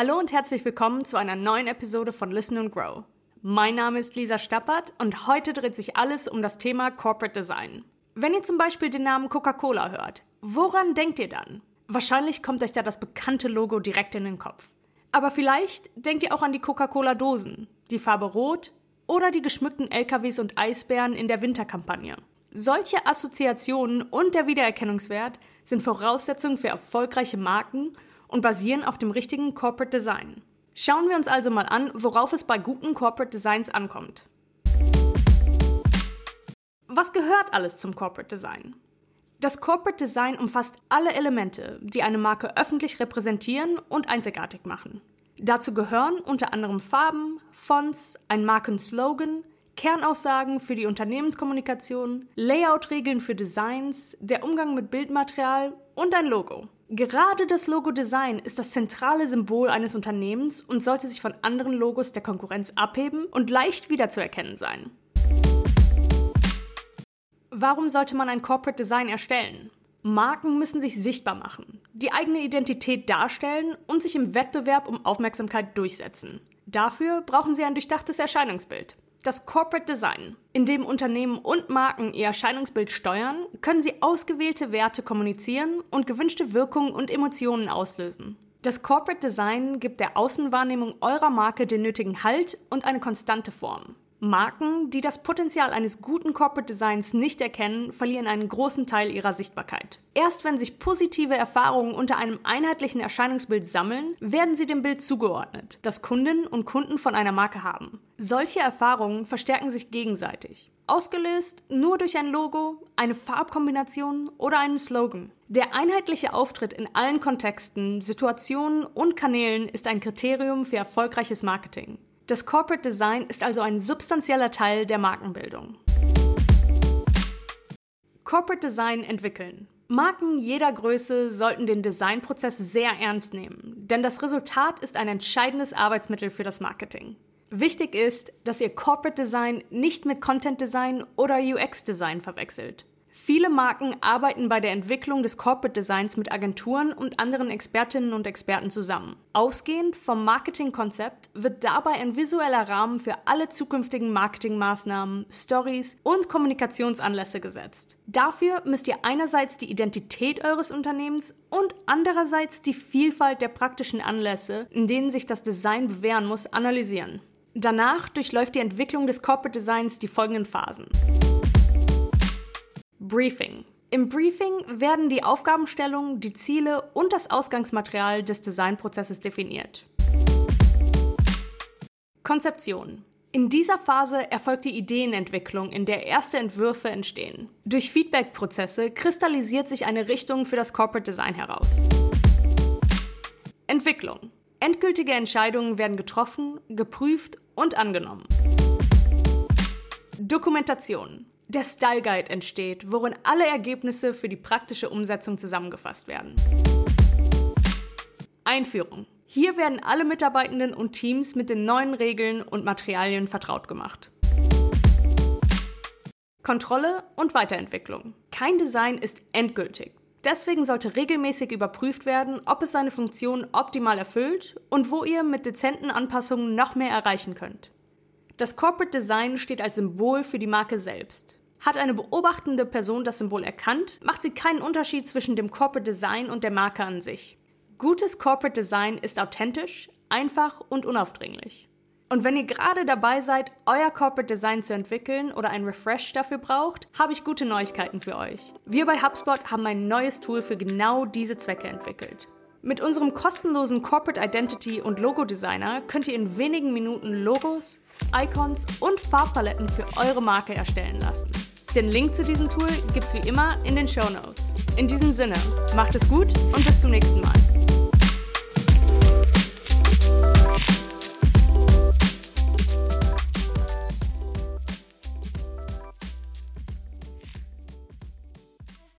Hallo und herzlich willkommen zu einer neuen Episode von Listen and Grow. Mein Name ist Lisa Stappert und heute dreht sich alles um das Thema Corporate Design. Wenn ihr zum Beispiel den Namen Coca-Cola hört, woran denkt ihr dann? Wahrscheinlich kommt euch da das bekannte Logo direkt in den Kopf. Aber vielleicht denkt ihr auch an die Coca-Cola-Dosen, die Farbe Rot oder die geschmückten LKWs und Eisbären in der Winterkampagne. Solche Assoziationen und der Wiedererkennungswert sind Voraussetzungen für erfolgreiche Marken und basieren auf dem richtigen Corporate Design. Schauen wir uns also mal an, worauf es bei guten Corporate Designs ankommt. Was gehört alles zum Corporate Design? Das Corporate Design umfasst alle Elemente, die eine Marke öffentlich repräsentieren und einzigartig machen. Dazu gehören unter anderem Farben, Fonts, ein Markenslogan, Kernaussagen für die Unternehmenskommunikation, Layout-Regeln für Designs, der Umgang mit Bildmaterial und ein Logo. Gerade das Logo-Design ist das zentrale Symbol eines Unternehmens und sollte sich von anderen Logos der Konkurrenz abheben und leicht wiederzuerkennen sein. Warum sollte man ein Corporate Design erstellen? Marken müssen sich sichtbar machen, die eigene Identität darstellen und sich im Wettbewerb um Aufmerksamkeit durchsetzen. Dafür brauchen sie ein durchdachtes Erscheinungsbild. Das Corporate Design. In dem Unternehmen und Marken ihr Erscheinungsbild steuern, können sie ausgewählte Werte kommunizieren und gewünschte Wirkungen und Emotionen auslösen. Das Corporate Design gibt der Außenwahrnehmung eurer Marke den nötigen Halt und eine konstante Form. Marken, die das Potenzial eines guten Corporate Designs nicht erkennen, verlieren einen großen Teil ihrer Sichtbarkeit. Erst wenn sich positive Erfahrungen unter einem einheitlichen Erscheinungsbild sammeln, werden sie dem Bild zugeordnet, das Kundinnen und Kunden von einer Marke haben. Solche Erfahrungen verstärken sich gegenseitig. Ausgelöst nur durch ein Logo, eine Farbkombination oder einen Slogan. Der einheitliche Auftritt in allen Kontexten, Situationen und Kanälen ist ein Kriterium für erfolgreiches Marketing. Das Corporate Design ist also ein substanzieller Teil der Markenbildung. Corporate Design entwickeln. Marken jeder Größe sollten den Designprozess sehr ernst nehmen, denn das Resultat ist ein entscheidendes Arbeitsmittel für das Marketing. Wichtig ist, dass ihr Corporate Design nicht mit Content Design oder UX Design verwechselt. Viele Marken arbeiten bei der Entwicklung des Corporate Designs mit Agenturen und anderen Expertinnen und Experten zusammen. Ausgehend vom Marketingkonzept wird dabei ein visueller Rahmen für alle zukünftigen Marketingmaßnahmen, Stories und Kommunikationsanlässe gesetzt. Dafür müsst ihr einerseits die Identität eures Unternehmens und andererseits die Vielfalt der praktischen Anlässe, in denen sich das Design bewähren muss, analysieren. Danach durchläuft die Entwicklung des Corporate Designs die folgenden Phasen. Briefing. Im Briefing werden die Aufgabenstellungen, die Ziele und das Ausgangsmaterial des Designprozesses definiert. Konzeption. In dieser Phase erfolgt die Ideenentwicklung, in der erste Entwürfe entstehen. Durch Feedback-Prozesse kristallisiert sich eine Richtung für das Corporate Design heraus. Entwicklung. Endgültige Entscheidungen werden getroffen, geprüft und angenommen. Dokumentation der Style Guide entsteht, worin alle Ergebnisse für die praktische Umsetzung zusammengefasst werden. Einführung. Hier werden alle Mitarbeitenden und Teams mit den neuen Regeln und Materialien vertraut gemacht. Kontrolle und Weiterentwicklung. Kein Design ist endgültig. Deswegen sollte regelmäßig überprüft werden, ob es seine Funktion optimal erfüllt und wo ihr mit dezenten Anpassungen noch mehr erreichen könnt. Das Corporate Design steht als Symbol für die Marke selbst. Hat eine beobachtende Person das Symbol erkannt, macht sie keinen Unterschied zwischen dem Corporate Design und der Marke an sich. Gutes Corporate Design ist authentisch, einfach und unaufdringlich. Und wenn ihr gerade dabei seid, euer Corporate Design zu entwickeln oder ein Refresh dafür braucht, habe ich gute Neuigkeiten für euch. Wir bei HubSpot haben ein neues Tool für genau diese Zwecke entwickelt. Mit unserem kostenlosen Corporate Identity und Logo Designer könnt ihr in wenigen Minuten Logos, Icons und Farbpaletten für eure Marke erstellen lassen. Den Link zu diesem Tool gibt's wie immer in den Show Notes. In diesem Sinne, macht es gut und bis zum nächsten Mal.